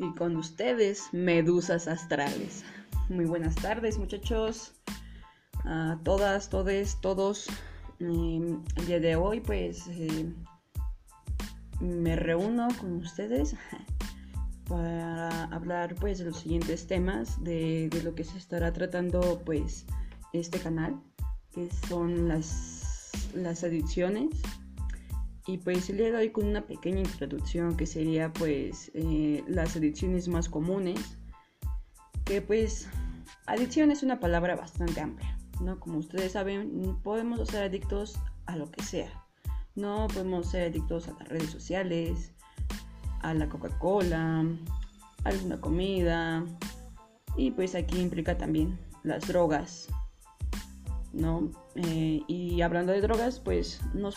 y con ustedes Medusas Astrales. Muy buenas tardes muchachos, a todas, todes, todos. Em, el día de hoy pues eh, me reúno con ustedes para hablar pues de los siguientes temas de, de lo que se estará tratando pues este canal, que son las, las adicciones y pues de hoy con una pequeña introducción que sería pues eh, las adicciones más comunes. Que pues adicción es una palabra bastante amplia, ¿no? Como ustedes saben, podemos ser adictos a lo que sea. No podemos ser adictos a las redes sociales, a la Coca-Cola, a alguna comida. Y pues aquí implica también las drogas, ¿no? Eh, y hablando de drogas, pues nos